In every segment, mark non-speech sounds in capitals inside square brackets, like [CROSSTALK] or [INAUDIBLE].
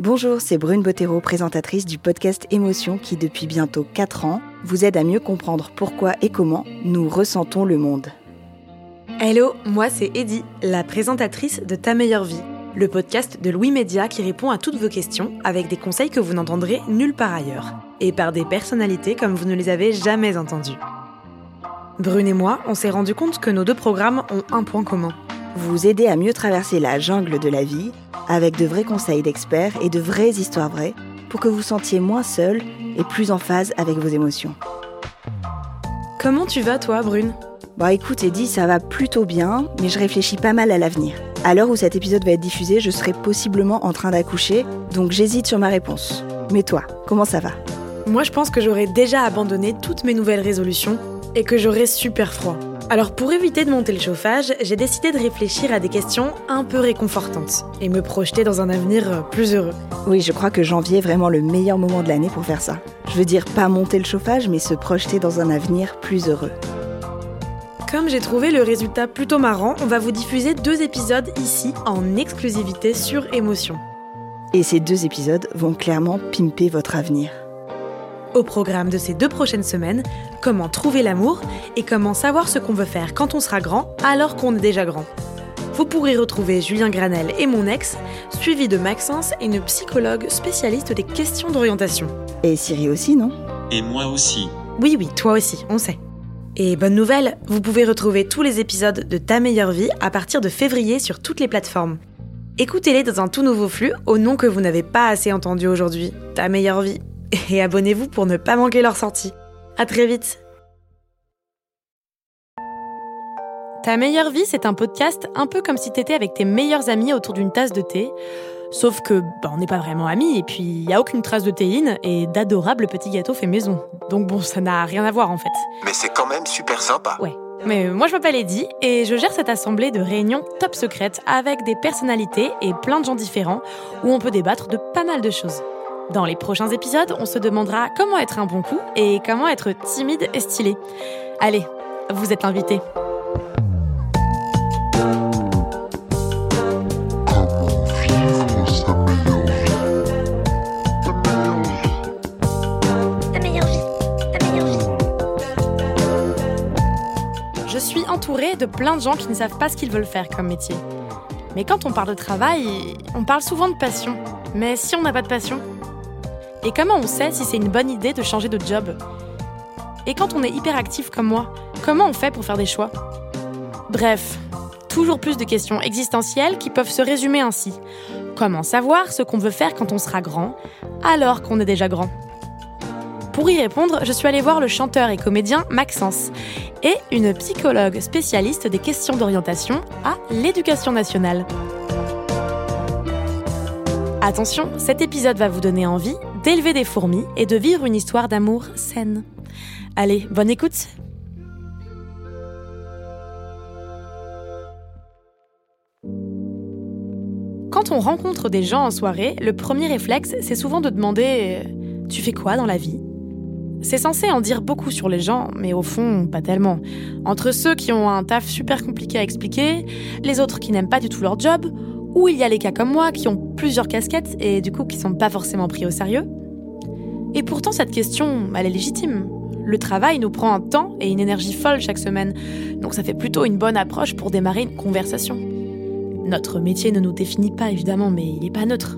Bonjour, c'est Brune Bottero, présentatrice du podcast Émotion qui, depuis bientôt 4 ans, vous aide à mieux comprendre pourquoi et comment nous ressentons le monde. Hello, moi c'est Eddie, la présentatrice de Ta meilleure vie, le podcast de Louis Média qui répond à toutes vos questions avec des conseils que vous n'entendrez nulle part ailleurs, et par des personnalités comme vous ne les avez jamais entendues. Brune et moi, on s'est rendu compte que nos deux programmes ont un point commun. Vous aider à mieux traverser la jungle de la vie avec de vrais conseils d'experts et de vraies histoires vraies pour que vous sentiez moins seul et plus en phase avec vos émotions. Comment tu vas toi, Brune? Bah écoute Eddie, ça va plutôt bien, mais je réfléchis pas mal à l'avenir. À l'heure où cet épisode va être diffusé, je serai possiblement en train d'accoucher, donc j'hésite sur ma réponse. Mais toi, comment ça va? Moi je pense que j'aurais déjà abandonné toutes mes nouvelles résolutions et que j'aurais super froid. Alors pour éviter de monter le chauffage, j'ai décidé de réfléchir à des questions un peu réconfortantes et me projeter dans un avenir plus heureux. Oui, je crois que janvier est vraiment le meilleur moment de l'année pour faire ça. Je veux dire pas monter le chauffage, mais se projeter dans un avenir plus heureux. Comme j'ai trouvé le résultat plutôt marrant, on va vous diffuser deux épisodes ici en exclusivité sur émotion. Et ces deux épisodes vont clairement pimper votre avenir. Au programme de ces deux prochaines semaines, comment trouver l'amour et comment savoir ce qu'on veut faire quand on sera grand alors qu'on est déjà grand. Vous pourrez retrouver Julien Granel et mon ex, suivi de Maxence et une psychologue spécialiste des questions d'orientation. Et Siri aussi, non? Et moi aussi. Oui, oui, toi aussi, on sait. Et bonne nouvelle, vous pouvez retrouver tous les épisodes de Ta meilleure vie à partir de février sur toutes les plateformes. Écoutez-les dans un tout nouveau flux au nom que vous n'avez pas assez entendu aujourd'hui, Ta meilleure vie et abonnez-vous pour ne pas manquer leur sortie. À très vite. Ta meilleure vie, c'est un podcast un peu comme si t'étais avec tes meilleurs amis autour d'une tasse de thé. Sauf que bah, on n'est pas vraiment amis et puis il y a aucune trace de théine et d'adorables petits gâteaux faits maison. Donc bon, ça n'a rien à voir en fait. Mais c'est quand même super sympa. Ouais. Mais moi je m'appelle Eddie et je gère cette assemblée de réunions top secrètes avec des personnalités et plein de gens différents où on peut débattre de pas mal de choses. Dans les prochains épisodes, on se demandera comment être un bon coup et comment être timide et stylé. Allez, vous êtes invités. Je suis entourée de plein de gens qui ne savent pas ce qu'ils veulent faire comme métier. Mais quand on parle de travail, on parle souvent de passion. Mais si on n'a pas de passion Et comment on sait si c'est une bonne idée de changer de job? Et quand on est hyperactif comme moi, comment on fait pour faire des choix? Bref, toujours plus de questions existentielles qui peuvent se résumer ainsi. Comment savoir ce qu'on veut faire quand on sera grand, alors qu'on est déjà grand? Pour y répondre, je suis allée voir le chanteur et comédien Maxence et une psychologue spécialiste des questions d'orientation à l'éducation nationale. Attention, cet épisode va vous donner envie d'élever des fourmis et de vivre une histoire d'amour saine. Allez, bonne écoute Quand on rencontre des gens en soirée, le premier réflexe, c'est souvent de demander ⁇ Tu fais quoi dans la vie ?⁇ C'est censé en dire beaucoup sur les gens, mais au fond, pas tellement. Entre ceux qui ont un taf super compliqué à expliquer, les autres qui n'aiment pas du tout leur job, ou il y a les cas comme moi qui ont plusieurs casquettes et du coup qui sont pas forcément pris au sérieux. Et pourtant, cette question, elle est légitime. Le travail nous prend un temps et une énergie folle chaque semaine, donc ça fait plutôt une bonne approche pour démarrer une conversation. Notre métier ne nous définit pas évidemment, mais il n'est pas neutre.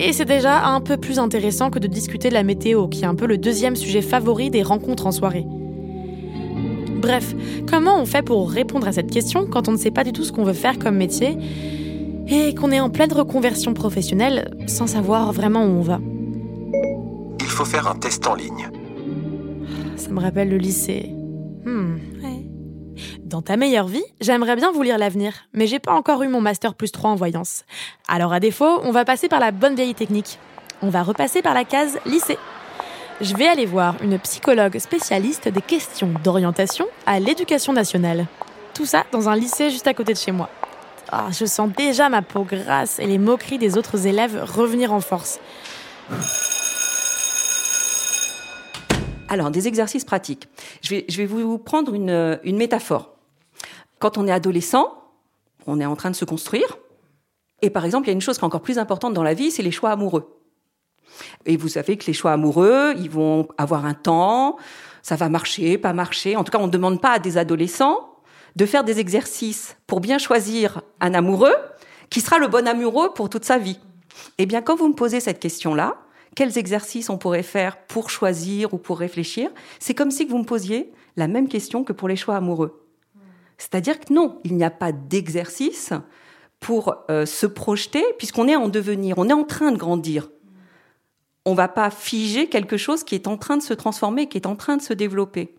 Et c'est déjà un peu plus intéressant que de discuter de la météo, qui est un peu le deuxième sujet favori des rencontres en soirée. Bref, comment on fait pour répondre à cette question quand on ne sait pas du tout ce qu'on veut faire comme métier et qu'on est en pleine reconversion professionnelle sans savoir vraiment où on va? Faut faire un test en ligne. Ça me rappelle le lycée. Hmm, dans ta meilleure vie, j'aimerais bien vous lire l'avenir, mais j'ai pas encore eu mon master plus 3 en voyance. Alors à défaut, on va passer par la bonne vieille technique. On va repasser par la case lycée. Je vais aller voir une psychologue spécialiste des questions d'orientation à l'éducation nationale. Tout ça dans un lycée juste à côté de chez moi. Ah, je sens déjà ma peau grasse et les moqueries des autres élèves revenir en force. Alors, des exercices pratiques. Je vais, je vais vous prendre une, une métaphore. Quand on est adolescent, on est en train de se construire. Et par exemple, il y a une chose qui est encore plus importante dans la vie, c'est les choix amoureux. Et vous savez que les choix amoureux, ils vont avoir un temps, ça va marcher, pas marcher. En tout cas, on ne demande pas à des adolescents de faire des exercices pour bien choisir un amoureux qui sera le bon amoureux pour toute sa vie. Eh bien, quand vous me posez cette question-là, quels exercices on pourrait faire pour choisir ou pour réfléchir C'est comme si vous me posiez la même question que pour les choix amoureux. C'est-à-dire que non, il n'y a pas d'exercice pour euh, se projeter, puisqu'on est en devenir, on est en train de grandir. On ne va pas figer quelque chose qui est en train de se transformer, qui est en train de se développer.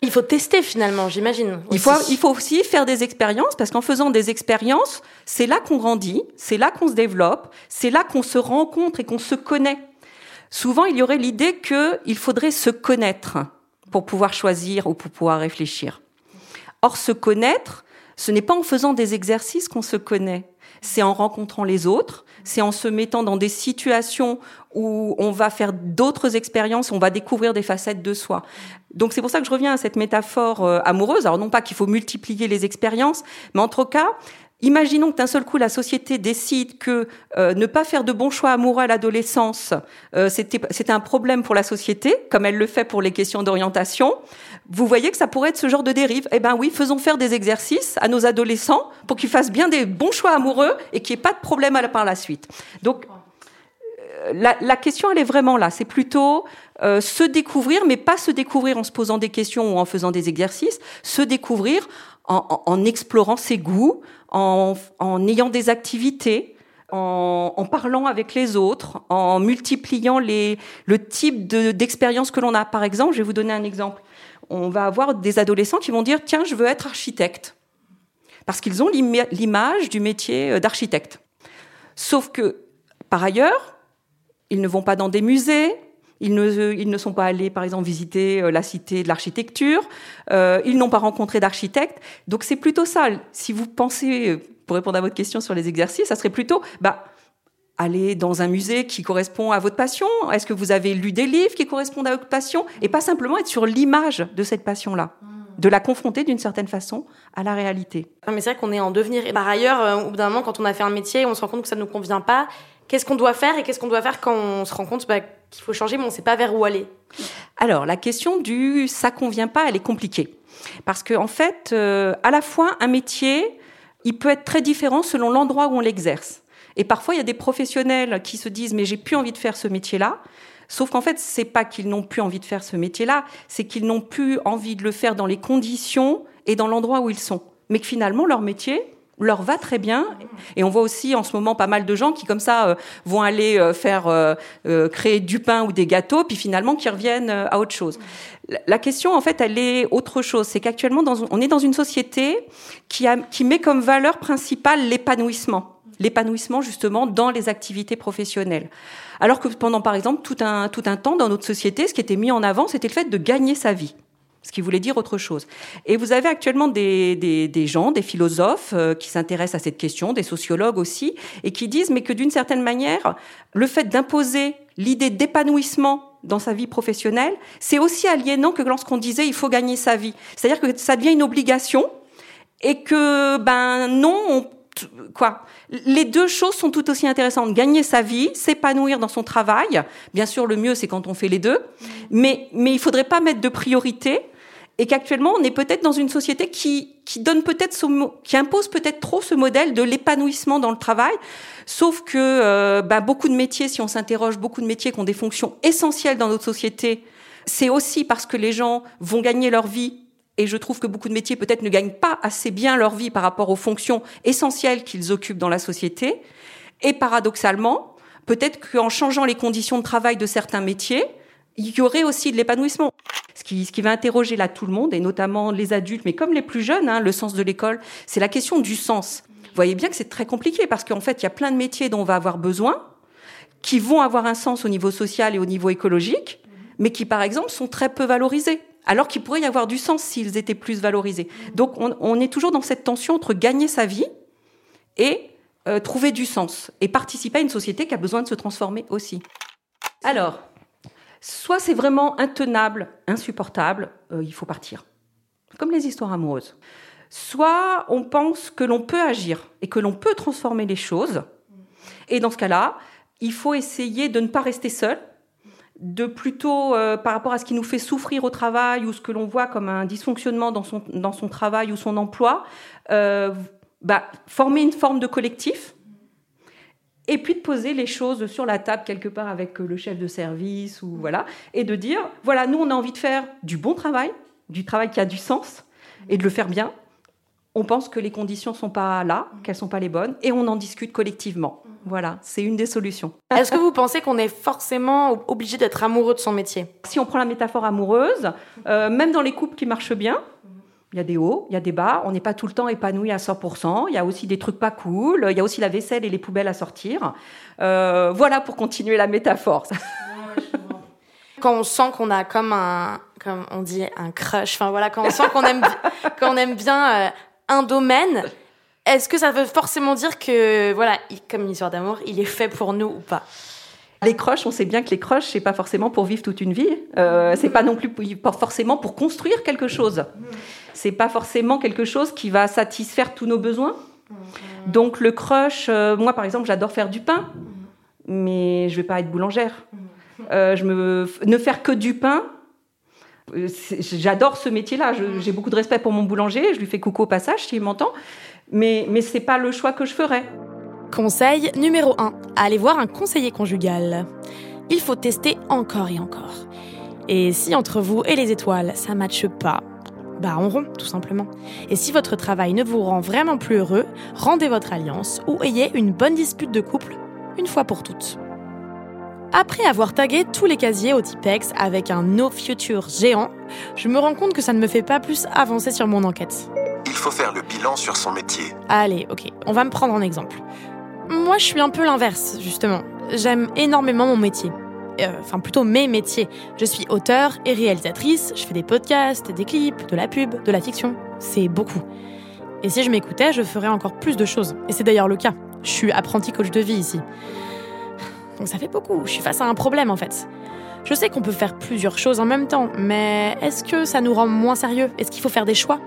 Il faut tester finalement, j'imagine. Il faut, il faut aussi faire des expériences, parce qu'en faisant des expériences, c'est là qu'on grandit, c'est là qu'on se développe, c'est là qu'on se rencontre et qu'on se connaît. Souvent, il y aurait l'idée qu'il faudrait se connaître pour pouvoir choisir ou pour pouvoir réfléchir. Or, se connaître, ce n'est pas en faisant des exercices qu'on se connaît. C'est en rencontrant les autres, c'est en se mettant dans des situations où on va faire d'autres expériences, on va découvrir des facettes de soi. Donc c'est pour ça que je reviens à cette métaphore euh, amoureuse. Alors non pas qu'il faut multiplier les expériences, mais en tout cas, Imaginons que d'un seul coup la société décide que euh, ne pas faire de bons choix amoureux à l'adolescence, euh, c'était un problème pour la société, comme elle le fait pour les questions d'orientation. Vous voyez que ça pourrait être ce genre de dérive. Eh ben oui, faisons faire des exercices à nos adolescents pour qu'ils fassent bien des bons choix amoureux et qu'il n'y ait pas de problème à la, par la suite. Donc euh, la, la, question, elle est vraiment là. C'est plutôt euh, se découvrir, mais pas se découvrir en se posant des questions ou en faisant des exercices, se découvrir en, en, explorant ses goûts, en, en ayant des activités, en, en, parlant avec les autres, en multipliant les, le type d'expérience que l'on a. Par exemple, je vais vous donner un exemple. On va avoir des adolescents qui vont dire tiens, je veux être architecte, parce qu'ils ont l'image du métier euh, d'architecte. Sauf que, par ailleurs, ils ne vont pas dans des musées, ils ne, ils ne sont pas allés, par exemple, visiter euh, la cité de l'architecture. Euh, ils n'ont pas rencontré d'architecte. Donc c'est plutôt ça. Si vous pensez, euh, pour répondre à votre question sur les exercices, ça serait plutôt, bah, aller dans un musée qui correspond à votre passion. Est-ce que vous avez lu des livres qui correspondent à votre passion? Et pas simplement être sur l'image de cette passion-là de la confronter d'une certaine façon à la réalité. Mais c'est vrai qu'on est en devenir. Et par ailleurs, au bout d'un moment, quand on a fait un métier, on se rend compte que ça ne nous convient pas, qu'est-ce qu'on doit faire et qu'est-ce qu'on doit faire quand on se rend compte bah, qu'il faut changer, mais on ne sait pas vers où aller? Alors, la question du ça convient pas, elle est compliquée. Parce que, en fait, euh, à la fois, un métier, il peut être très différent selon l'endroit où on l'exerce. Et parfois, il y a des professionnels qui se disent, mais j'ai plus envie de faire ce métier-là. Sauf qu'en fait, c'est pas qu'ils n'ont plus envie de faire ce métier-là, c'est qu'ils n'ont plus envie de le faire dans les conditions et dans l'endroit où ils sont. Mais que finalement, leur métier, leur va très bien. Et on voit aussi en ce moment pas mal de gens qui, comme ça, euh, vont aller euh, faire euh, créer du pain ou des gâteaux, puis finalement qui reviennent à autre chose. La question, en fait, elle est autre chose. C'est qu'actuellement, on est dans une société qui, a, qui met comme valeur principale l'épanouissement. L'épanouissement, justement, dans les activités professionnelles. Alors que pendant, par exemple, tout un, tout un temps dans notre société, ce qui était mis en avant, c'était le fait de gagner sa vie ce qui voulait dire autre chose. Et vous avez actuellement des, des, des gens, des philosophes euh, qui s'intéressent à cette question, des sociologues aussi, et qui disent mais que d'une certaine manière, le fait d'imposer l'idée d'épanouissement dans sa vie professionnelle, c'est aussi aliénant que lorsqu'on disait il faut gagner sa vie. C'est-à-dire que ça devient une obligation et que ben non, on, quoi Les deux choses sont tout aussi intéressantes. Gagner sa vie, s'épanouir dans son travail. Bien sûr, le mieux c'est quand on fait les deux, mais mais il faudrait pas mettre de priorité et qu'actuellement on est peut-être dans une société qui qui donne peut-être qui impose peut-être trop ce modèle de l'épanouissement dans le travail sauf que euh, bah, beaucoup de métiers si on s'interroge beaucoup de métiers qui ont des fonctions essentielles dans notre société c'est aussi parce que les gens vont gagner leur vie et je trouve que beaucoup de métiers peut-être ne gagnent pas assez bien leur vie par rapport aux fonctions essentielles qu'ils occupent dans la société et paradoxalement peut-être qu'en changeant les conditions de travail de certains métiers il y aurait aussi de l'épanouissement. Ce qui, ce qui va interroger là tout le monde, et notamment les adultes, mais comme les plus jeunes, hein, le sens de l'école, c'est la question du sens. Vous voyez bien que c'est très compliqué parce qu'en fait, il y a plein de métiers dont on va avoir besoin, qui vont avoir un sens au niveau social et au niveau écologique, mais qui, par exemple, sont très peu valorisés alors qu'il pourrait y avoir du sens s'ils étaient plus valorisés. Donc on, est toujours dans cette tension entre gagner sa vie et euh, trouver du sens, et participer à une société qui a besoin de se transformer aussi. Alors, Soit c'est vraiment intenable, insupportable, euh, il faut partir. Comme les histoires amoureuses. Soit on pense que l'on peut agir et que l'on peut transformer les choses. Et dans ce cas-là, il faut essayer de ne pas rester seul, de plutôt, euh, par rapport à ce qui nous fait souffrir au travail ou ce que l'on voit comme un dysfonctionnement dans son, dans son travail ou son emploi, euh, bah, former une forme de collectif et puis de poser les choses sur la table quelque part avec euh, le chef de service ou voilà, et de dire voilà, nous on a envie de faire du bon travail, du travail qui a du sens et de le faire bien. On pense que les conditions sont pas là, qu'elles sont pas les bonnes, et on en discute collectivement. Voilà, c'est une des solutions. [LAUGHS] Est-ce que vous pensez qu'on est forcément obligé d'être amoureux de son métier? Si on prend la métaphore amoureuse, euh, même dans les couples qui marchent bien, il y a des hauts, il y a des bas. On n'est pas tout le temps épanoui à 100%. Il y a aussi des trucs pas cool. Il y a aussi la vaisselle et les poubelles à sortir. Euh, voilà pour continuer la métaphore. [LAUGHS] quand on sent qu'on a comme un, comme on dit, un crush. Enfin voilà, quand on sent qu'on aime, [LAUGHS] qu'on aime bien euh, un domaine. Est-ce que ça veut forcément dire que, voilà, comme une histoire d'amour, il est fait pour nous ou pas? Les croches, on sait bien que les croches, c'est pas forcément pour vivre toute une vie. Euh, c'est pas non plus pas forcément pour construire quelque chose c'est pas forcément quelque chose qui va satisfaire tous nos besoins. Donc le crush, moi par exemple, j'adore faire du pain, mais je vais pas être boulangère. Euh, je me, ne faire que du pain, euh, j'adore ce métier-là. J'ai beaucoup de respect pour mon boulanger. Je lui fais coucou au passage s'il m'entend. Mais, mais c'est pas le choix que je ferais. Conseil numéro 1. Allez voir un conseiller conjugal. Il faut tester encore et encore. Et si entre vous et les étoiles, ça matche pas, bah en rond, tout simplement. Et si votre travail ne vous rend vraiment plus heureux, rendez votre alliance ou ayez une bonne dispute de couple, une fois pour toutes. Après avoir tagué tous les casiers au Tipex avec un No Future géant, je me rends compte que ça ne me fait pas plus avancer sur mon enquête. Il faut faire le bilan sur son métier. Allez, ok, on va me prendre en exemple. Moi, je suis un peu l'inverse, justement. J'aime énormément mon métier. Euh, enfin plutôt mes métiers. Je suis auteur et réalisatrice, je fais des podcasts, des clips, de la pub, de la fiction. C'est beaucoup. Et si je m'écoutais, je ferais encore plus de choses. Et c'est d'ailleurs le cas. Je suis apprenti coach de vie ici. Donc ça fait beaucoup. Je suis face à un problème en fait. Je sais qu'on peut faire plusieurs choses en même temps, mais est-ce que ça nous rend moins sérieux? Est-ce qu'il faut faire des choix?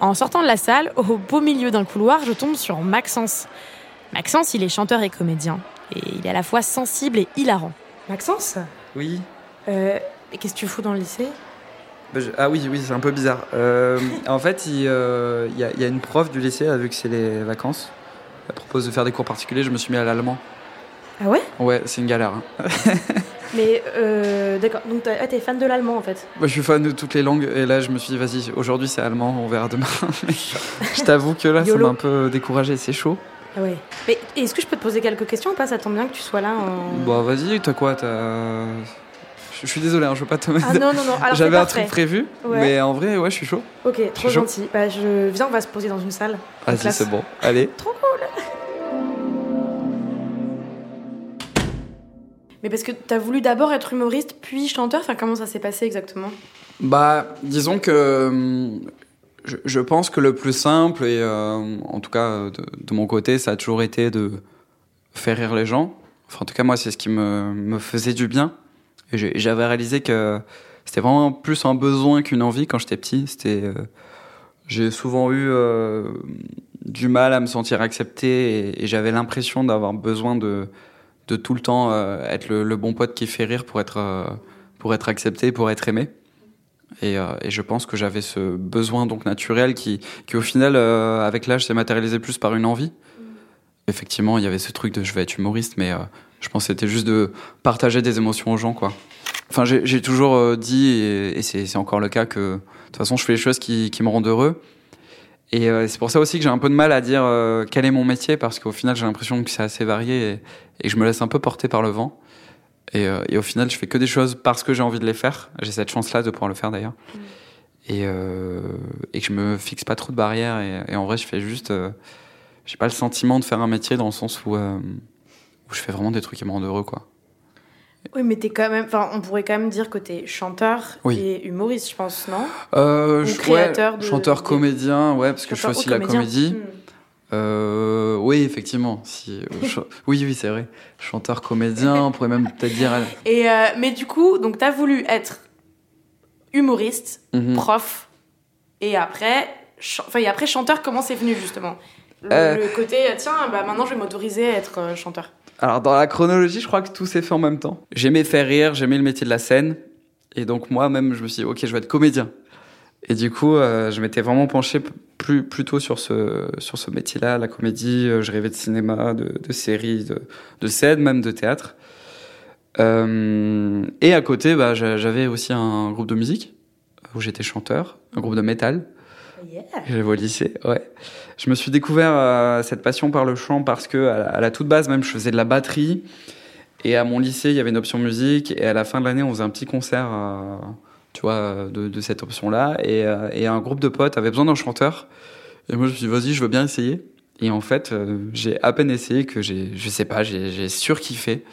En sortant de la salle, au beau milieu d'un couloir, je tombe sur Maxence. Maxence, il est chanteur et comédien. Et il est à la fois sensible et hilarant. Maxence Oui. Euh, qu'est-ce que tu fous dans le lycée? Bah, Ah oui, oui, c'est un peu bizarre. Euh, en fait, il, euh, y a, une prof du lycée, vu que c'est les vacances, elle propose de faire des cours particuliers, je me suis mis à l'allemand. Ah ouais? Ouais, c'est une galère. Hein. [LAUGHS] Mais d'accord, donc ah, t'es fan de l'allemand en fait Je suis fan de toutes les langues et là je me suis dit vas-y, aujourd'hui c'est allemand, on verra demain. [LAUGHS] je t'avoue que là ça m'a un peu découragé, c'est chaud. Ah ouais. Mais est-ce que je peux te poser quelques questions ou pas? Ça tombe bien que tu sois là. En... Bah vas-y, t'as quoi t'as... Je suis désolé, hein, je veux pas te mettre. Ah non, non, non. J'avais un truc prévu, mais en vrai, ouais, je suis chaud. Ok, trop gentil. Bah, je viens, on va se poser dans une salle. Vas-y, c'est bon. Allez. Trop cool. Mais parce que t'as voulu d'abord être humoriste, puis chanteur. Enfin, comment ça s'est passé exactement? Bah, disons que hum, je, pense que le plus simple, et euh, en tout cas de, mon côté, ça a toujours été de faire rire les gens. Enfin, en tout cas, moi, c'est ce qui me, faisait du bien. J'avais réalisé que c'était vraiment plus un besoin qu'une envie quand j'étais petit. C'était, euh, j'ai souvent eu euh, du mal à me sentir accepté et j'avais l'impression d'avoir besoin de, de tout le temps euh, être le, bon pote qui fait rire pour être, euh, pour être accepté, pour être aimé. Et, euh, et je pense que j'avais ce besoin donc naturel qui, qui au final, avec l'âge, s'est matérialisé plus par une envie. Effectivement, il y avait ce truc de je vais être humoriste, mais je pense que c'était juste de partager des émotions aux gens, quoi. Enfin, j'ai toujours dit, et, c'est encore le cas, que de toute façon, je fais les choses qui me rendent heureux. Et euh, c'est pour ça aussi que j'ai un peu de mal à dire euh, quel est mon métier, parce qu'au final, j'ai l'impression que c'est assez varié et, et je me laisse un peu porter par le vent. Et, euh, et au final, je fais que des choses parce que j'ai envie de les faire. J'ai cette chance-là de pouvoir le faire d'ailleurs. Et, euh, et que je me fixe pas trop de barrières. Et, et en vrai, je fais juste. euh, j'ai pas le sentiment de faire un métier dans le sens où, euh, où je fais vraiment des trucs qui me rendent heureux, quoi. Oui, mais t'es quand même. Enfin, on pourrait quand même dire que t'es chanteur Oui. et humoriste, je pense, non? Euh, Ou je- créateur ouais, de- chanteur, comédien, ouais, parce que je fais aussi la comédien comédie. Hmm. Euh, oui, effectivement. Si, euh, [LAUGHS] oui, oui, c'est vrai. Chanteur, comédien, on pourrait même peut-être dire. [LAUGHS] Et euh, mais du coup, donc t'as voulu être humoriste, Mhm. prof, et après, enfin, et après chanteur, comment c'est venu justement? Le, Euh. le côté, tiens, bah maintenant je vais m'autoriser à être chanteur. Alors, dans la chronologie, je crois que tout s'est fait en même temps. J'aimais faire rire, j'aimais le métier de la scène. Et donc, moi-même, je me suis dit, OK, je vais être comédien. Et du coup, euh, je m'étais vraiment penché plus, plutôt sur ce, sur ce métier-là, la comédie. Euh, Je rêvais de cinéma, de, séries, de, de scène, même de théâtre. Euh, et à côté, bah, j'a- j'avais aussi un groupe de musique où j'étais chanteur, un groupe de métal. J'allais au lycée, ouais. Je me suis découvert euh, cette passion par le chant parce que à la, toute base même, je faisais de la batterie. Et à mon lycée, il y avait une option musique. Et à la fin de l'année, on faisait un petit concert, euh, tu vois, de, cette option-là. Et, euh, et un groupe de potes avait besoin d'un chanteur. Et moi, je me suis dit, vas-y, je veux bien essayer. Et en fait, euh, j'ai à peine essayé que j'ai, je sais pas, j'ai, surkiffé.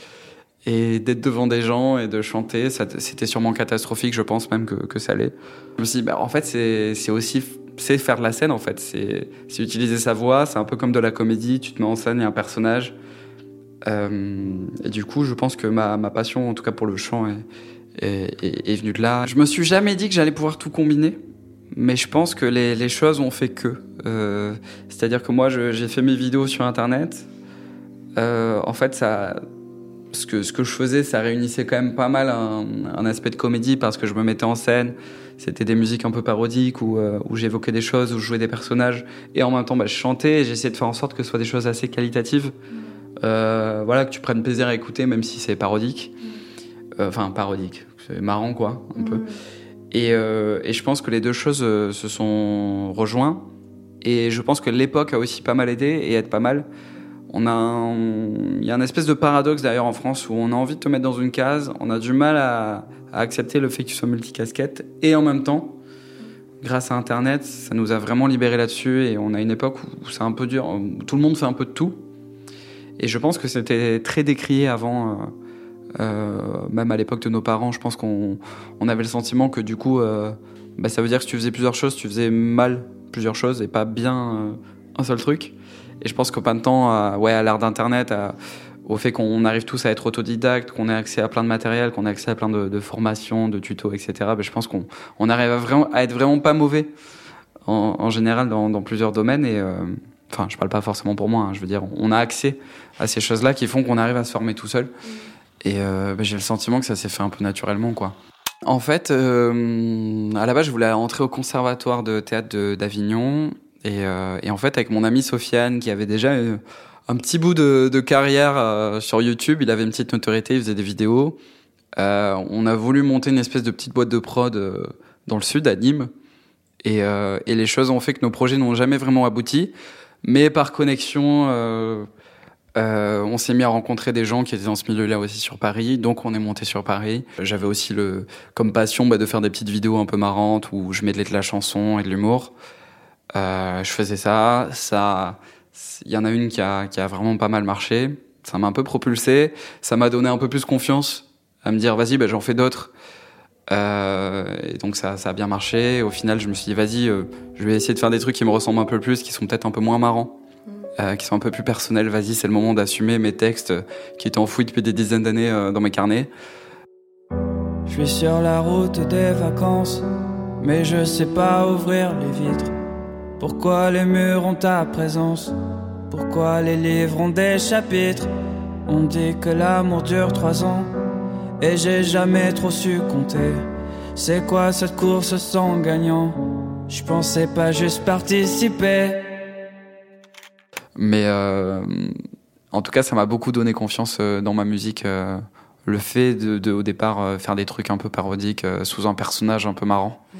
Et d'être devant des gens et de chanter, c'était sûrement catastrophique, je pense même que, que ça l'est. Je me suis dit, bah, en fait, c'est aussi c'est faire de la scène, en fait. C'est, utiliser sa voix, c'est un peu comme de la comédie, tu te mets en scène, a un personnage. Euh, et du coup, je pense que ma, ma passion, en tout cas pour le chant, est, est, venue de là. Je me suis jamais dit que j'allais pouvoir tout combiner, mais je pense que les, les choses ont fait que. Euh, C'est-à-dire que moi, j'ai fait mes vidéos sur Internet. Euh, en fait, ça, ce que, ce que je faisais, ça réunissait quand même pas mal un, un aspect de comédie parce que je me mettais en scène. C'était des musiques un peu parodiques où, euh, où j'évoquais des choses, où je jouais des personnages. Et en même temps, bah, je chantais et j'essayais de faire en sorte que ce soit des choses assez qualitatives. Euh, voilà, que tu prennes plaisir à écouter, même si c'est parodique. Euh, Enfin, parodique. C'est marrant, quoi, un peu. Et, euh, et je pense que les deux choses se sont rejoints. Et je pense que l'époque a aussi pas mal aidé et aide pas mal. Il y a un espèce de paradoxe d'ailleurs en France où on a envie de te mettre dans une case, on a du mal à, accepter le fait que tu sois multicasquette et en même temps, grâce à Internet, ça nous a vraiment libéré là-dessus et on a une époque où c'est un peu dur, où tout le monde fait un peu de tout. Et je pense que c'était très décrié avant, euh, euh, même à l'époque de nos parents. Je pense qu'on on avait le sentiment que du coup, euh, bah, ça veut dire que si tu faisais plusieurs choses, tu faisais mal plusieurs choses et pas bien un seul truc. Et je pense qu'au pas de temps, à, ouais, à l'ère d'Internet, au fait qu'on arrive tous à être autodidacte, qu'on ait accès à plein de matériel, qu'on ait accès à plein de, de formations, de tutos, etc. bah, je pense qu'on on arrive à, vraiment, à être vraiment pas mauvais en, en général dans, dans plusieurs domaines. Et euh, enfin, je parle pas forcément pour moi. hein, je veux dire, on a accès à ces choses-là qui font qu'on arrive à se former tout seul. Et euh, bah, j'ai le sentiment que ça s'est fait un peu naturellement, quoi. En fait, euh, à la base, je voulais entrer au conservatoire de théâtre de- d'Avignon. Et, euh, et en fait, avec mon amie Sofiane, qui avait déjà euh, un petit bout de, carrière euh, sur YouTube, il avait une petite notoriété, il faisait des vidéos. On a voulu monter une espèce de petite boîte de prod dans le sud, à Nîmes. Et, les choses ont fait que nos projets n'ont jamais vraiment abouti. Mais par connexion, on s'est mis à rencontrer des gens qui étaient dans ce milieu-là aussi sur Paris, donc on est monté sur Paris. J'avais aussi le comme passion bah, de faire des petites vidéos un peu marrantes où je mêlais de la chanson et de l'humour. Euh, je faisais ça, ça, il y en a une qui a, qui a vraiment pas mal marché. Ça m'a un peu propulsé, ça m'a donné un peu plus confiance à me dire vas-y, bah, j'en fais d'autres. Euh, et donc ça, ça a bien marché. Au final, je me suis dit vas-y, euh, je vais essayer de faire des trucs qui me ressemblent un peu plus, qui sont peut-être un peu moins marrants. euh, qui sont un peu plus personnels. Vas-y, c'est le moment d'assumer mes textes qui étaient enfouis depuis des dizaines d'années dans mes carnets. Je suis sur la route des vacances, mais je sais pas ouvrir les vitres. Pourquoi les murs ont ta présence? Pourquoi les livres ont des chapitres? On dit que l'amour dure trois ans, et j'ai jamais trop su compter. C'est quoi cette course sans gagnant? Je pensais pas juste participer. Mais euh, en tout cas, ça m'a beaucoup donné confiance euh, dans ma musique. Euh, le fait de, au départ, faire des trucs un peu parodiques sous un personnage un peu marrant. Mm.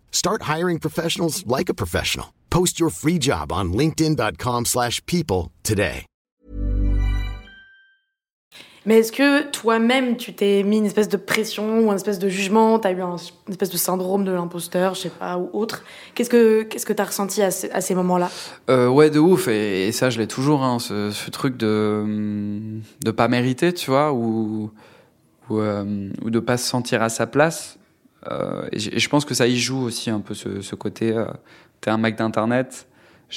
Start hiring professionals like a professional. Post your free job on linkedin.com/people today. Mais est-ce que toi-même tu t'es mis une espèce de pression ou une espèce de jugement, tu as eu un, une espèce de syndrome de l'imposteur, je sais pas ou autre Qu'est-ce que qu'est-ce que tu as ressenti à, ces moments-là? Euh, ouais, de ouf et, ça je l'ai toujours hein, ce, ce, truc de de pas mériter, tu vois, ou ou, euh, ou de pas se sentir à sa place. Euh, et, je pense que ça y joue aussi un peu ce, côté. Euh, T'es un mec d'internet.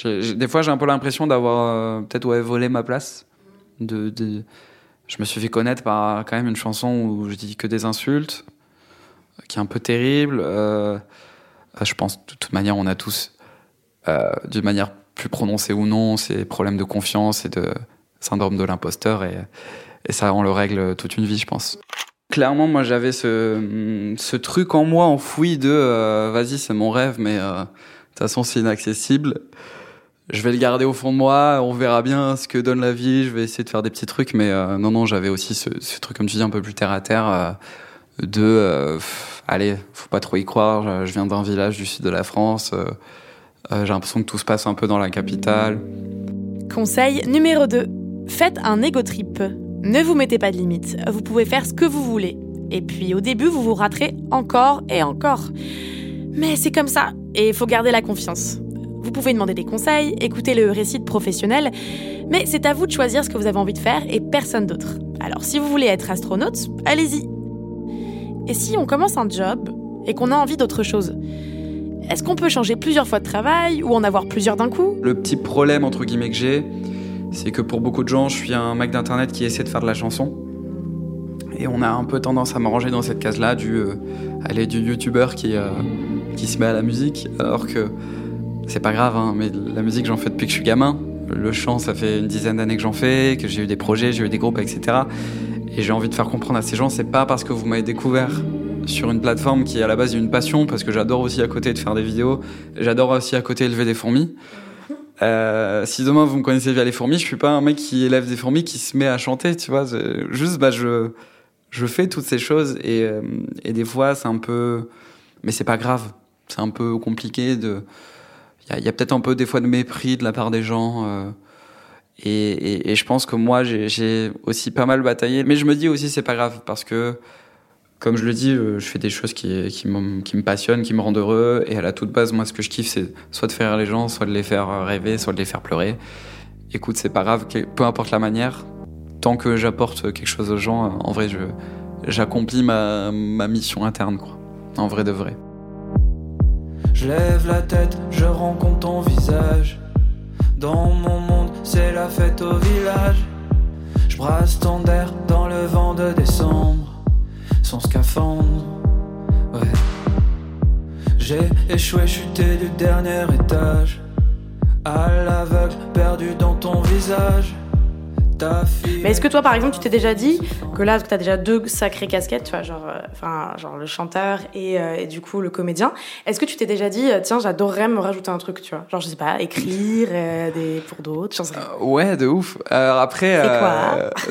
Des fois, j'ai un peu l'impression d'avoir euh, peut-être ouais, volé ma place. Je me suis fait connaître par quand même une chanson où je dis que des insultes, qui est un peu terrible. Je pense, de toute manière, on a tous, euh, d'une manière plus prononcée ou non, ces problèmes de confiance et de syndrome de l'imposteur. Et ça, on le règle toute une vie, je pense. Clairement, moi, j'avais ce, truc en moi enfoui de euh, vas-y, c'est mon rêve, mais euh, de toute façon, c'est inaccessible. Je vais le garder au fond de moi, on verra bien ce que donne la vie, je vais essayer de faire des petits trucs, mais euh, non, non, j'avais aussi ce, truc, comme tu dis, un peu plus terre à terre, de allez, faut pas trop y croire, je viens d'un village du sud de la France, j'ai l'impression que tout se passe un peu dans la capitale. Conseil numéro 2. Faites un ego trip. Ne vous mettez pas de limites, vous pouvez faire ce que vous voulez. Et puis au début, vous vous raterez encore et encore. Mais c'est comme ça, et il faut garder la confiance. Vous pouvez demander des conseils, écouter le récit de professionnels, mais c'est à vous de choisir ce que vous avez envie de faire et personne d'autre. Alors si vous voulez être astronaute, allez-y. Et si on commence un job et qu'on a envie d'autre chose Est-ce qu'on peut changer plusieurs fois de travail ou en avoir plusieurs d'un coup? Le petit problème entre guillemets que j'ai, c'est que pour beaucoup de gens, je suis un mec d'internet qui essaie de faire de la chanson. Et on a un peu tendance à me ranger dans cette case-là du euh, aller du youtubeur qui, euh, qui se met à la musique, alors que c'est pas grave, hein, mais la musique j'en fais depuis que je suis gamin. Le chant, ça fait une dizaine d'années que j'en fais, que j'ai eu des projets, j'ai eu des groupes, etc. Et j'ai envie de faire comprendre à ces gens, c'est pas parce que vous m'avez découvert sur une plateforme qui est à la base une passion, parce que j'adore aussi à côté de faire des vidéos, j'adore aussi à côté élever des fourmis. Euh, si demain vous me connaissez via les fourmis, je suis pas un mec qui élève des fourmis qui se met à chanter, tu vois. Juste, bah, je, je fais toutes ces choses et, euh, et des fois c'est un peu, mais c'est pas grave. C'est un peu compliqué de. Il y a, peut-être un peu des fois de mépris de la part des gens. Euh, et, et, et, je pense que moi j'ai aussi pas mal bataillé, mais je me dis aussi c'est pas grave parce que comme je le dis, euh, je fais des choses qui, me passionnent, qui me rendent heureux. Et à la toute base, moi, ce que je kiffe, c'est soit de faire les gens, soit de les faire rêver, soit de les faire pleurer. Écoute, c'est pas grave, peu importe la manière, tant que j'apporte quelque chose aux gens, en vrai, j'accomplis ma, ma mission interne, quoi. En vrai de vrai. Je lève la tête, je rencontre ton visage. Dans mon monde, c'est la fête au village. Je brasse ton air dans le vent de son scaphandre. Ouais. J'ai échoué, chuté du dernier étage. À l'aveugle, perdu dans ton visage. Mais est-ce que toi, par exemple, tu t'es déjà dit que là, tu as déjà deux sacrées casquettes, tu vois, genre, euh, genre le chanteur et, euh, et, du coup le comédien. Est-ce que tu t'es déjà dit, euh, tiens, j'adorerais me rajouter un truc, tu vois, genre, je sais pas, écrire des pour d'autres, Ouais, de ouf. Alors après,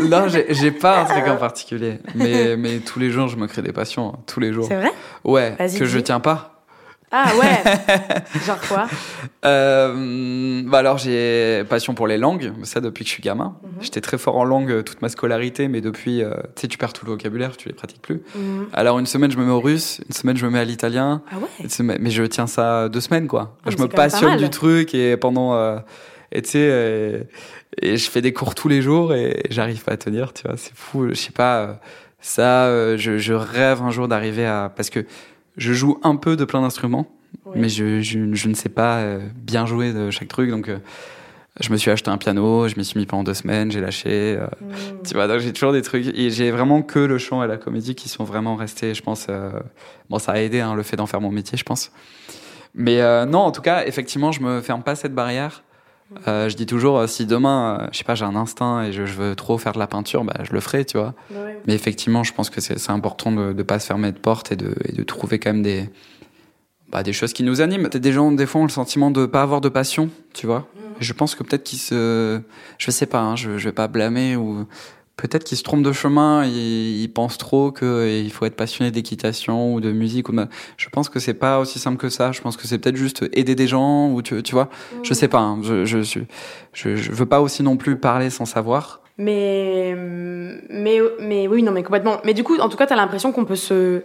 non, j'ai pas un truc [LAUGHS] en particulier, mais mais tous les jours, je me crée des passions, hein, tous les jours. C'est vrai? Ouais, que je tiens pas. Ah ouais [LAUGHS] Genre quoi? Euh, bah alors j'ai passion pour les langues, ça depuis que je suis gamin. Mhm. J'étais très fort en langue euh, toute ma scolarité, mais depuis, euh, tu sais, tu perds tout le vocabulaire, tu les pratiques plus. Mhm. Alors une semaine je me mets au russe, une semaine je me mets à l'italien, Ah ouais semaine- mais je tiens ça deux semaines quoi. Ah, je me passionne du truc et pendant, euh, et tu sais, et je fais des cours tous les jours et j'arrive pas à tenir, tu vois, c'est fou. Je sais pas, ça, je, je rêve un jour d'arriver à, parce que je joue un peu de plein d'instruments Oui. mais je, je, je ne sais pas euh, bien jouer de chaque truc. Donc, euh, je me suis acheté un piano, je m'y suis mis pendant deux semaines, j'ai lâché. euh, Mhm. Tu vois, donc j'ai toujours des trucs. Et j'ai vraiment que le chant et la comédie qui sont vraiment restés, je pense. bon, ça a aidé, hein, le fait d'en faire mon métier, je pense. Mais euh, non, en tout cas, effectivement, je me ferme pas cette barrière. Euh, je dis toujours, euh, si demain, euh, je sais pas, j'ai un instinct et je, je veux trop faire de la peinture, bah, je le ferai, tu vois. Ouais. Mais effectivement, je pense que c'est important de ne pas se fermer de porte et de, et de trouver quand même des, bah, des choses qui nous animent. Des gens, des fois, ont le sentiment de pas avoir de passion, tu vois. Je pense que peut-être qu'ils se. Je sais pas, hein, je, je vais pas blâmer ou. Peut-être qu'ils se trompent de chemin, ils, ils pensent trop qu'il faut être passionné d'équitation ou de musique. Ou de... Je pense que c'est pas aussi simple que ça. Je pense que c'est peut-être juste aider des gens ou tu, tu vois. Je sais pas. hein, je, je, suis- je, je veux pas aussi non plus parler sans savoir. Mais, mais, mais oui, non, mais complètement. Mais du coup, en tout cas, t'as l'impression qu'on peut se,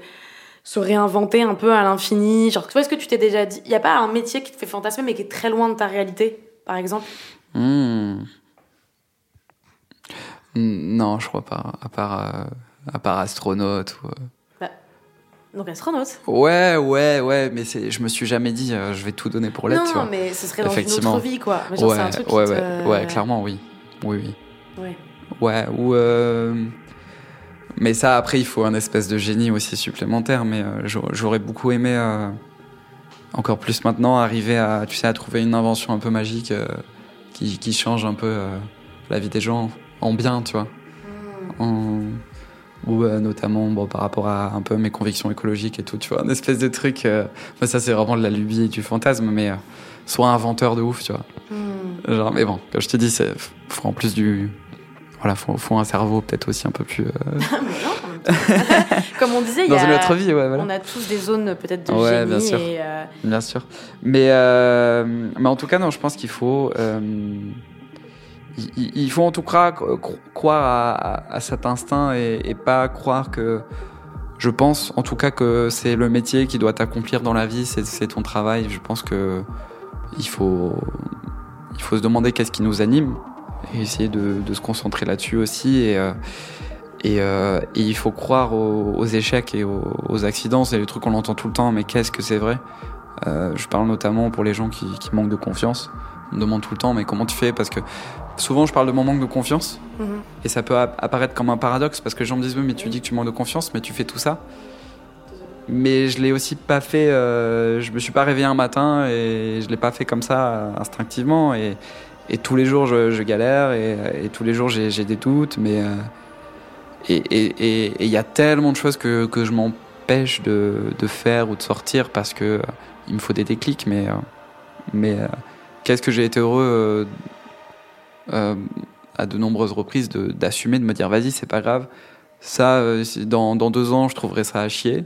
se réinventer un peu à l'infini. Genre, tu vois, est-ce que tu t'es déjà dit? Il y a pas un métier qui te fait fantasmer, mais qui est très loin de ta réalité, par exemple? Hmm. Non, je crois pas. À part, euh, à part astronaute. Ou... euh. Donc, astronaute. Ouais, ouais, ouais, mais c'est, je me suis jamais dit, euh, je vais tout donner pour l'être, non, tu vois. mais ce serait dans une autre vie, quoi. Mais genre, ouais, c'est un truc qui ouais, te- ouais, ouais, clairement, oui. Oui, oui. Ouais. Ouais, ou. euh, Mais ça, après, il faut un espèce de génie aussi supplémentaire, mais euh, j'aurais beaucoup aimé, euh, encore plus maintenant, arriver à, tu sais, à trouver une invention un peu magique qui, qui change un peu la vie des gens en bien, tu vois. En- Ou euh, notamment bon, par rapport à un peu mes convictions écologiques et tout, tu vois, une espèce de truc. euh, enfin, ça, c'est vraiment de la lubie et du fantasme, mais euh, soit inventeur de ouf, tu vois. Hmm. Genre, mais bon, comme je te dis, c'est faut en plus du. Voilà, faut, faut un cerveau peut-être aussi un peu plus. euh, [LAUGHS] temps. [LAUGHS] Comme on disait, il y dans a, une autre vie, ouais, voilà. on a tous des zones peut-être de Ouais, génie. bien sûr. Et, Bien sûr. Mais, mais en tout cas, non, je pense qu'il faut. Il- faut en tout cas cro- croire à, cet instinct et, pas croire que. Je pense en tout cas que c'est le métier qui doit t'accomplir dans la vie, c'est ton travail. Je pense que il faut, il faut se demander qu'est-ce qui nous anime et essayer de, se concentrer là-dessus aussi. Et, euh, euh, et il faut croire aux, échecs et aux, accidents. C'est le truc qu'on entend tout le temps, mais qu'est-ce que c'est vrai? Euh, Je parle notamment pour les gens qui, qui manquent de confiance. On me demande tout le temps, mais comment tu fais? Parce que souvent, je parle de mon manque de confiance. mhm. Et ça peut ap- apparaître comme un paradoxe parce que les gens me disent oui mais tu dis que tu manques de confiance mais tu fais tout ça. Mais je l'ai aussi pas fait. euh, je me suis pas réveillé un matin et je l'ai pas fait comme ça instinctivement et, et tous les jours je, je galère et, et tous les jours j'ai des doutes mais euh, et il y a tellement de choses que, que je m'empêche de, de faire ou de sortir parce que euh, il me faut des déclics mais mais euh, qu'est-ce que j'ai été heureux euh, à de nombreuses reprises d'assumer, de, me dire vas-y, c'est pas grave. Ça, euh, dans, dans deux ans, je trouverai ça à chier.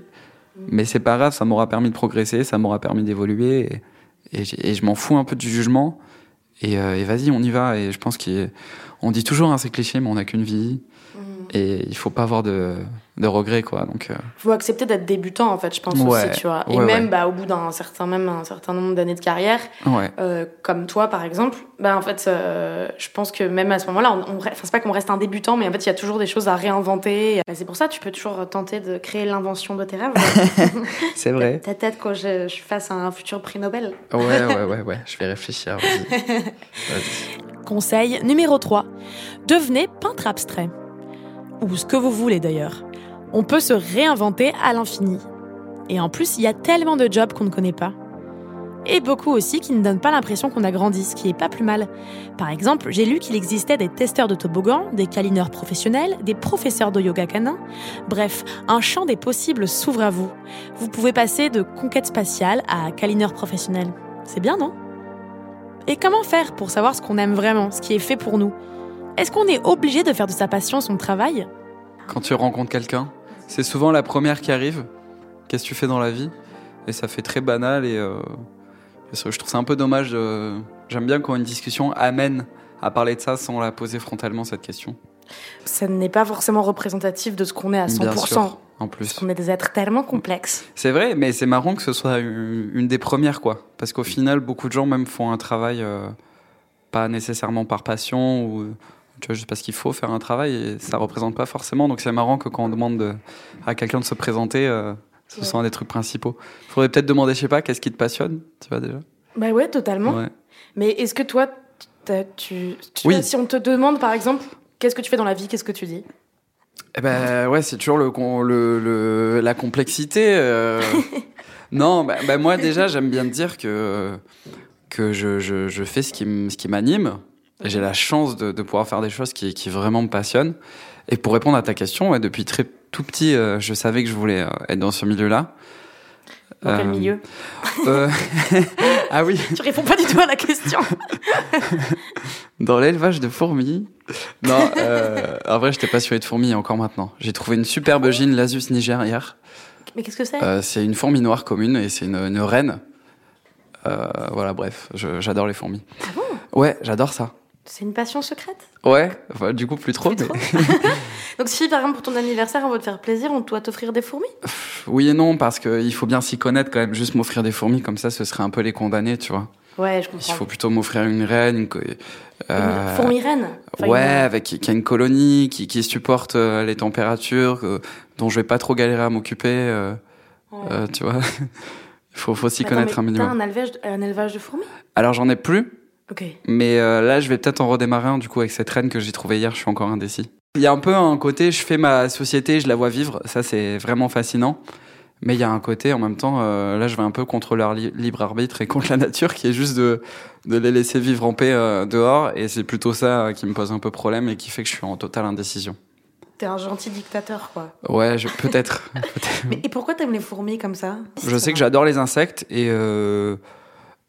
Mais c'est pas grave, ça m'aura permis de progresser, ça m'aura permis d'évoluer. Et, et j'ai- et je m'en fous un peu du jugement. Et, euh, et vas-y, on y va. Et je pense qu'on dit toujours, hein, c'est cliché, mais on n'a qu'une vie. Et il faut pas avoir de, de regrets, quoi. Donc, euh, faut accepter d'être débutant en fait je pense Ouais. aussi tu vois et Ouais, même ouais. bah, au bout d'un certain même un certain nombre d'années de carrière euh, comme toi par exemple bah en fait euh, je pense que même à ce moment-là on, on c'est pas qu'on reste un débutant mais en fait il y a toujours des choses à réinventer Bah, c'est pour ça tu peux toujours tenter de créer l'invention de tes rêves [LAUGHS] C'est vrai. peut-être quand je, je fasse un futur prix Nobel Ouais, ouais, ouais, ouais. Je vais réfléchir. [LAUGHS] Conseil numéro 3. Devenez peintre abstrait. Ou ce que vous voulez d'ailleurs. On peut se réinventer à l'infini. Et en plus, il y a tellement de jobs qu'on ne connaît pas. Et beaucoup aussi qui ne donnent pas l'impression qu'on a grandi, ce qui est pas plus mal. Par exemple, j'ai lu qu'il existait des testeurs de toboggan, des câlineurs professionnels, des professeurs de yoga canin. Bref, un champ des possibles s'ouvre à vous. Vous pouvez passer de conquête spatiale à câlineur professionnel. C'est bien, non? Et comment faire pour savoir ce qu'on aime vraiment, ce qui est fait pour nous? Est-ce qu'on est obligé de faire de sa passion son travail? Quand tu rencontres quelqu'un, c'est souvent la première qui arrive. Qu'est-ce que tu fais dans la vie? Et ça fait très banal et euh, je trouve ça un peu dommage. de- J'aime bien quand une discussion amène à parler de ça sans la poser frontalement cette question. Ça n'est pas forcément représentatif de ce qu'on est à 100%. Bien sûr, en plus. Parce qu'on est des êtres tellement complexes. C'est vrai, mais c'est marrant que ce soit une, une des premières, quoi. Parce qu'au final, beaucoup de gens même font un travail euh, pas nécessairement par passion ou tu vois juste parce qu'il faut faire un travail et ça représente pas forcément. Donc c'est marrant que quand on demande de- à quelqu'un de se présenter, euh, ce Ouais. soit un des trucs principaux. Faudrait peut-être demander, je sais pas, qu'est-ce qui te passionne, tu vois déjà. Bah ouais, totalement. Ouais. Mais est-ce que toi, tu, tu Oui. vois, si on te demande par exemple, qu'est-ce que tu fais dans la vie, qu'est-ce que tu dis? Eh ben ouais, c'est toujours le, le, le- la complexité. euh. [LAUGHS] non, bah, bah, moi déjà j'aime bien dire que que je, je, je fais ce qui m- ce qui m'anime. J'ai la chance de, de pouvoir faire des choses qui, qui vraiment me passionnent. Et pour répondre à ta question, ouais, depuis très tout petit, euh, je savais que je voulais euh, être dans ce milieu-là. Dans quel Euh, milieu [LAUGHS] Ah oui, [LAUGHS] Tu réponds pas du tout à la question. [LAUGHS] dans l'élevage de fourmis. Non, en vrai, j'étais passionné de fourmis encore maintenant. J'ai trouvé une superbe gine Lasus niger hier. Mais qu'est-ce que c'est? C'est une fourmi noire commune et c'est une, une reine. Voilà, bref, j'adore les fourmis. Ah bon? Ouais, j'adore ça. C'est une passion secrète? Ouais, enfin, du coup, plus trop. Plus mais- trop. [LAUGHS] [LAUGHS] Donc si par exemple pour ton anniversaire on veut te faire plaisir, on doit t'offrir des fourmis? Oui et non, parce qu'il faut bien s'y connaître quand même. Juste m'offrir des fourmis comme ça, ce serait un peu les condamner, tu vois. Ouais, je Il comprends. faut plutôt m'offrir une reine. Une, co- Une euh, fourmi reine Enfin, ouais, une- avec qui, a une colonie, qui, qui supporte euh, les températures, euh, dont je vais pas trop galérer à m'occuper. euh, Ouais. euh, tu vois, [LAUGHS] il faut, faut s'y connaître un T'as minimum. un élevage, un élevage de fourmis? Alors j'en ai plus, Mais euh, là, je vais peut-être en redémarrer un du coup avec cette reine que j'ai trouvée hier. Je suis encore indécis. Il y a un peu un côté, je fais ma société, je la vois vivre. Ça, c'est vraiment fascinant. Mais il y a un côté, en même temps, euh, là, je vais un peu contre leur li- libre arbitre et contre la nature, qui est juste de, de les laisser vivre en paix euh, dehors. Et c'est plutôt ça qui me pose un peu problème et qui fait que je suis en totale indécision. T'es un gentil dictateur quoi. Ouais, peut-être. [LAUGHS] Mais et pourquoi t'aimes les fourmis comme ça? Je sais que j'adore les insectes et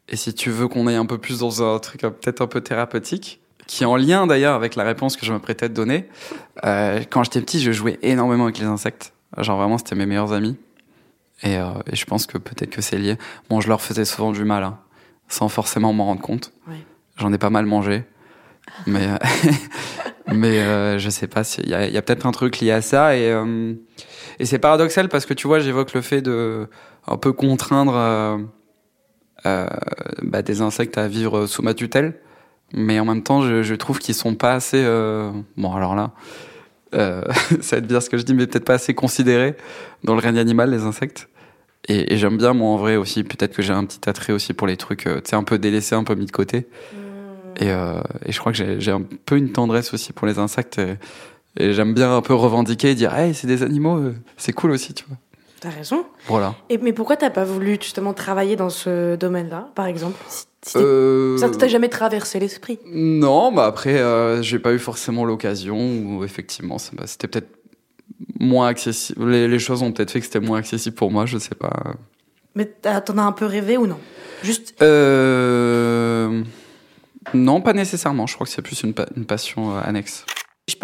et si tu veux qu'on aille un peu plus dans un truc euh, peut-être un peu thérapeutique, qui est en lien d'ailleurs avec la réponse que je m'apprêtais à te donner. euh, quand j'étais petit, je jouais énormément avec les insectes. Genre vraiment, c'était mes meilleurs amis. Et, euh, et je pense que peut-être que c'est lié. Bon, je leur faisais souvent du mal, hein, sans forcément m'en rendre compte. J'en ai pas mal mangé, mais euh, [LAUGHS] mais euh, je sais pas s'il y a, il y a peut-être un truc lié à ça et euh, et c'est paradoxal parce que tu vois, j'évoque le fait de un peu contraindre bah, des insectes à vivre sous ma tutelle, mais en même temps, je, je trouve qu'ils sont pas assez. euh, Bon, alors là, euh, [LAUGHS] ça va être bien ce que je dis, mais peut-être pas assez considérés dans le règne animal, les insectes. Et, et j'aime bien, moi, en vrai aussi. Peut-être que j'ai un petit attrait aussi pour les trucs, euh, tu sais, un peu délaissés, un peu mis de côté. Et, euh, et je crois que j'ai un peu une tendresse aussi pour les insectes. Et, et j'aime bien un peu revendiquer et dire, hey, c'est des animaux, euh, c'est cool aussi, tu vois. T'as raison. Voilà. Et, mais pourquoi t'as pas voulu justement travailler dans ce domaine-là, par exemple? Si, si t'es- Euh, Ça t'a jamais traversé l'esprit Non, bah après, euh, j'ai pas eu forcément l'occasion, ou effectivement, ça- bah, c'était peut-être moins accessible. Les, les choses ont peut-être fait que c'était moins accessible pour moi, je sais pas. Mais t'en as un peu rêvé ou non? Juste. Euh... Non, pas nécessairement. Je crois que c'est plus une, pa- une passion annexe.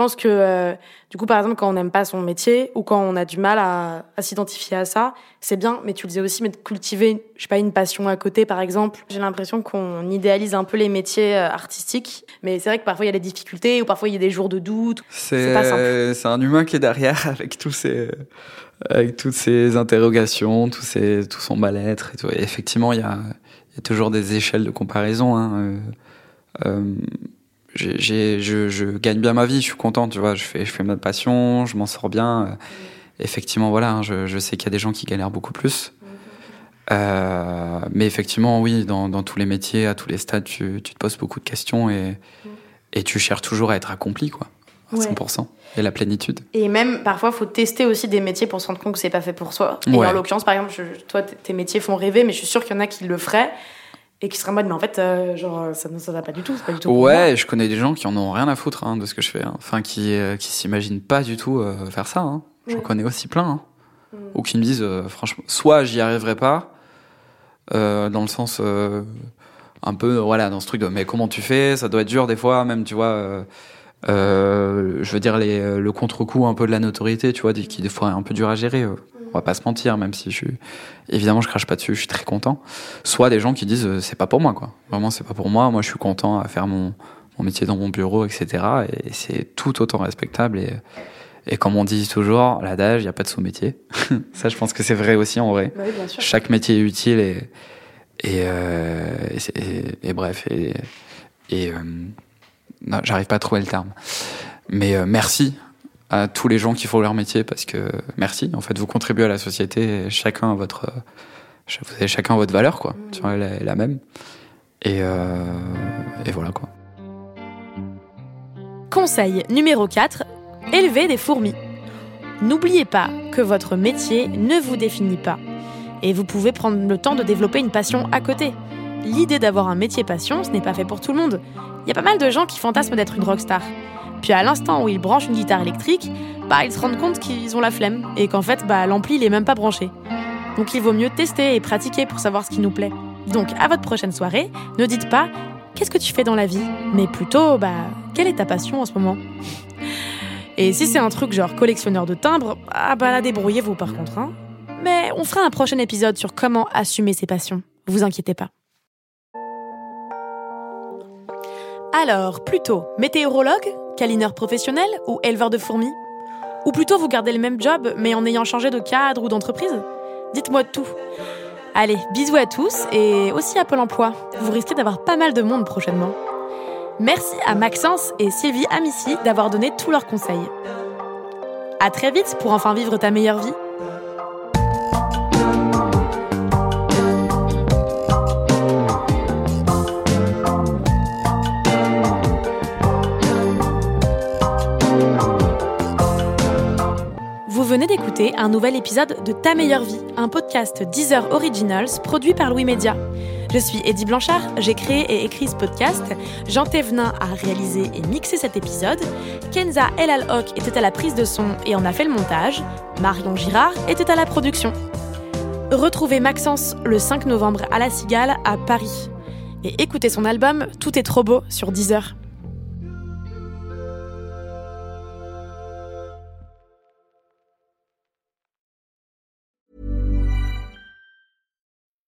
Je pense que, euh, du coup, par exemple, quand on n'aime pas son métier ou quand on a du mal à, s'identifier à ça, c'est bien, mais tu le disais aussi, mais de cultiver, je sais pas, une passion à côté, par exemple. J'ai l'impression qu'on idéalise un peu les métiers euh, artistiques, mais c'est vrai que parfois il y a des difficultés ou parfois il y a des jours de doute. C'est un humain qui est derrière [LAUGHS] avec tous ces, avec toutes ces interrogations, tous ces, tout son mal-être et tout. Effectivement, il y a, y a toujours des échelles de comparaison. Hein. Euh, j'ai- je, je gagne bien ma vie, je suis content, tu vois. Je fais, je fais ma passion, je m'en sors bien. Effectivement, voilà, hein, je, je sais qu'il y a des gens qui galèrent beaucoup plus. Euh, mais effectivement, oui, dans, dans tous les métiers, à tous les stades, tu, tu te poses beaucoup de questions et, et tu cherches toujours à être accompli, quoi, à Ouais. 100%. Et la plénitude. Et même, parfois, faut tester aussi des métiers pour se rendre compte que c'est pas fait pour soi. Et Ouais. en l'occurrence, par exemple, je- toi, tes métiers font rêver, mais je suis sûre qu'il y en a qui le feraient et qui seraient en mode, mais en fait, euh, genre, ça ne ça va pas du tout, c'est pas du tout. Ouais, je connais des gens qui en ont rien à foutre hein, de ce que je fais. hein. Enfin, qui, euh, qui s'imaginent pas du tout euh, faire ça. Hein. J'en Ouais. connais aussi plein. Hein. Mm. Ou qui me disent, euh, franchement, soit j'y arriverai pas, euh, dans le sens euh, un peu, voilà, dans ce truc de, mais comment tu fais? Ça doit être dur des fois, même, tu vois. je veux dire, les, le contre-coup un peu de la notoriété, tu vois, qui des fois est un peu dur à gérer. On va pas se mentir, même si je suis évidemment je crache pas dessus, je suis très content. Soit des gens qui disent euh, c'est pas pour moi quoi. Vraiment c'est pas pour moi. Moi je suis content à faire mon, mon métier dans mon bureau, etc. Et c'est tout autant respectable et et comme on dit toujours, l'adage, il n'y a pas de sous-métier. [LAUGHS] Ça, je pense que c'est vrai aussi en vrai. Oui, bien sûr. Chaque métier est utile et, et, euh, et, et- bref. Et, euh, j'arrive pas à trouver le terme. Mais euh, merci à tous les gens qui font leur métier parce que merci. En fait, vous contribuez à la société, chacun à votre, euh, vous avez chacun votre valeur, quoi. Tu vois, elle est la même. Et, euh, et voilà, quoi. Conseil numéro 4, élevez des fourmis. N'oubliez pas que votre métier ne vous définit pas. Et vous pouvez prendre le temps de développer une passion à côté. L'idée d'avoir un métier passion, ce n'est pas fait pour tout le monde. Il y a pas mal de gens qui fantasment d'être une rockstar. Puis à l'instant où ils branchent une guitare électrique, bah ils se rendent compte qu'ils ont la flemme et qu'en fait bah l'ampli il est même pas branché. Donc il vaut mieux tester et pratiquer pour savoir ce qui nous plaît. Donc à votre prochaine soirée, ne dites pas qu'est-ce que tu fais dans la vie, mais plutôt bah quelle est ta passion en ce moment? Et si c'est un truc genre collectionneur de timbres, ah bah là débrouillez-vous par contre. Hein. Mais on fera un prochain épisode sur comment assumer ses passions. Vous inquiétez pas. Alors, plutôt météorologue, câlineur professionnel ou éleveur de fourmis? Ou plutôt vous gardez le même job mais en ayant changé de cadre ou d'entreprise? Dites-moi tout. Allez, bisous à tous et aussi à Pôle emploi. Vous risquez d'avoir pas mal de monde prochainement. Merci à Maxence et Sylvie Amici d'avoir donné tous leurs conseils. À très vite pour enfin vivre ta meilleure vie. Venez d'écouter un nouvel épisode de Ta meilleure vie, un podcast Deezer Originals produit par Louis Média. Je suis Eddie Blanchard, j'ai créé et écrit ce podcast. Jean Thévenin a réalisé et mixé cet épisode. Kenza El Alhok était à la prise de son et en a fait le montage. Marion Girard était à la production. Retrouvez Maxence le 5 novembre à La Cigale à Paris. Et écoutez son album Tout est trop beau sur Deezer.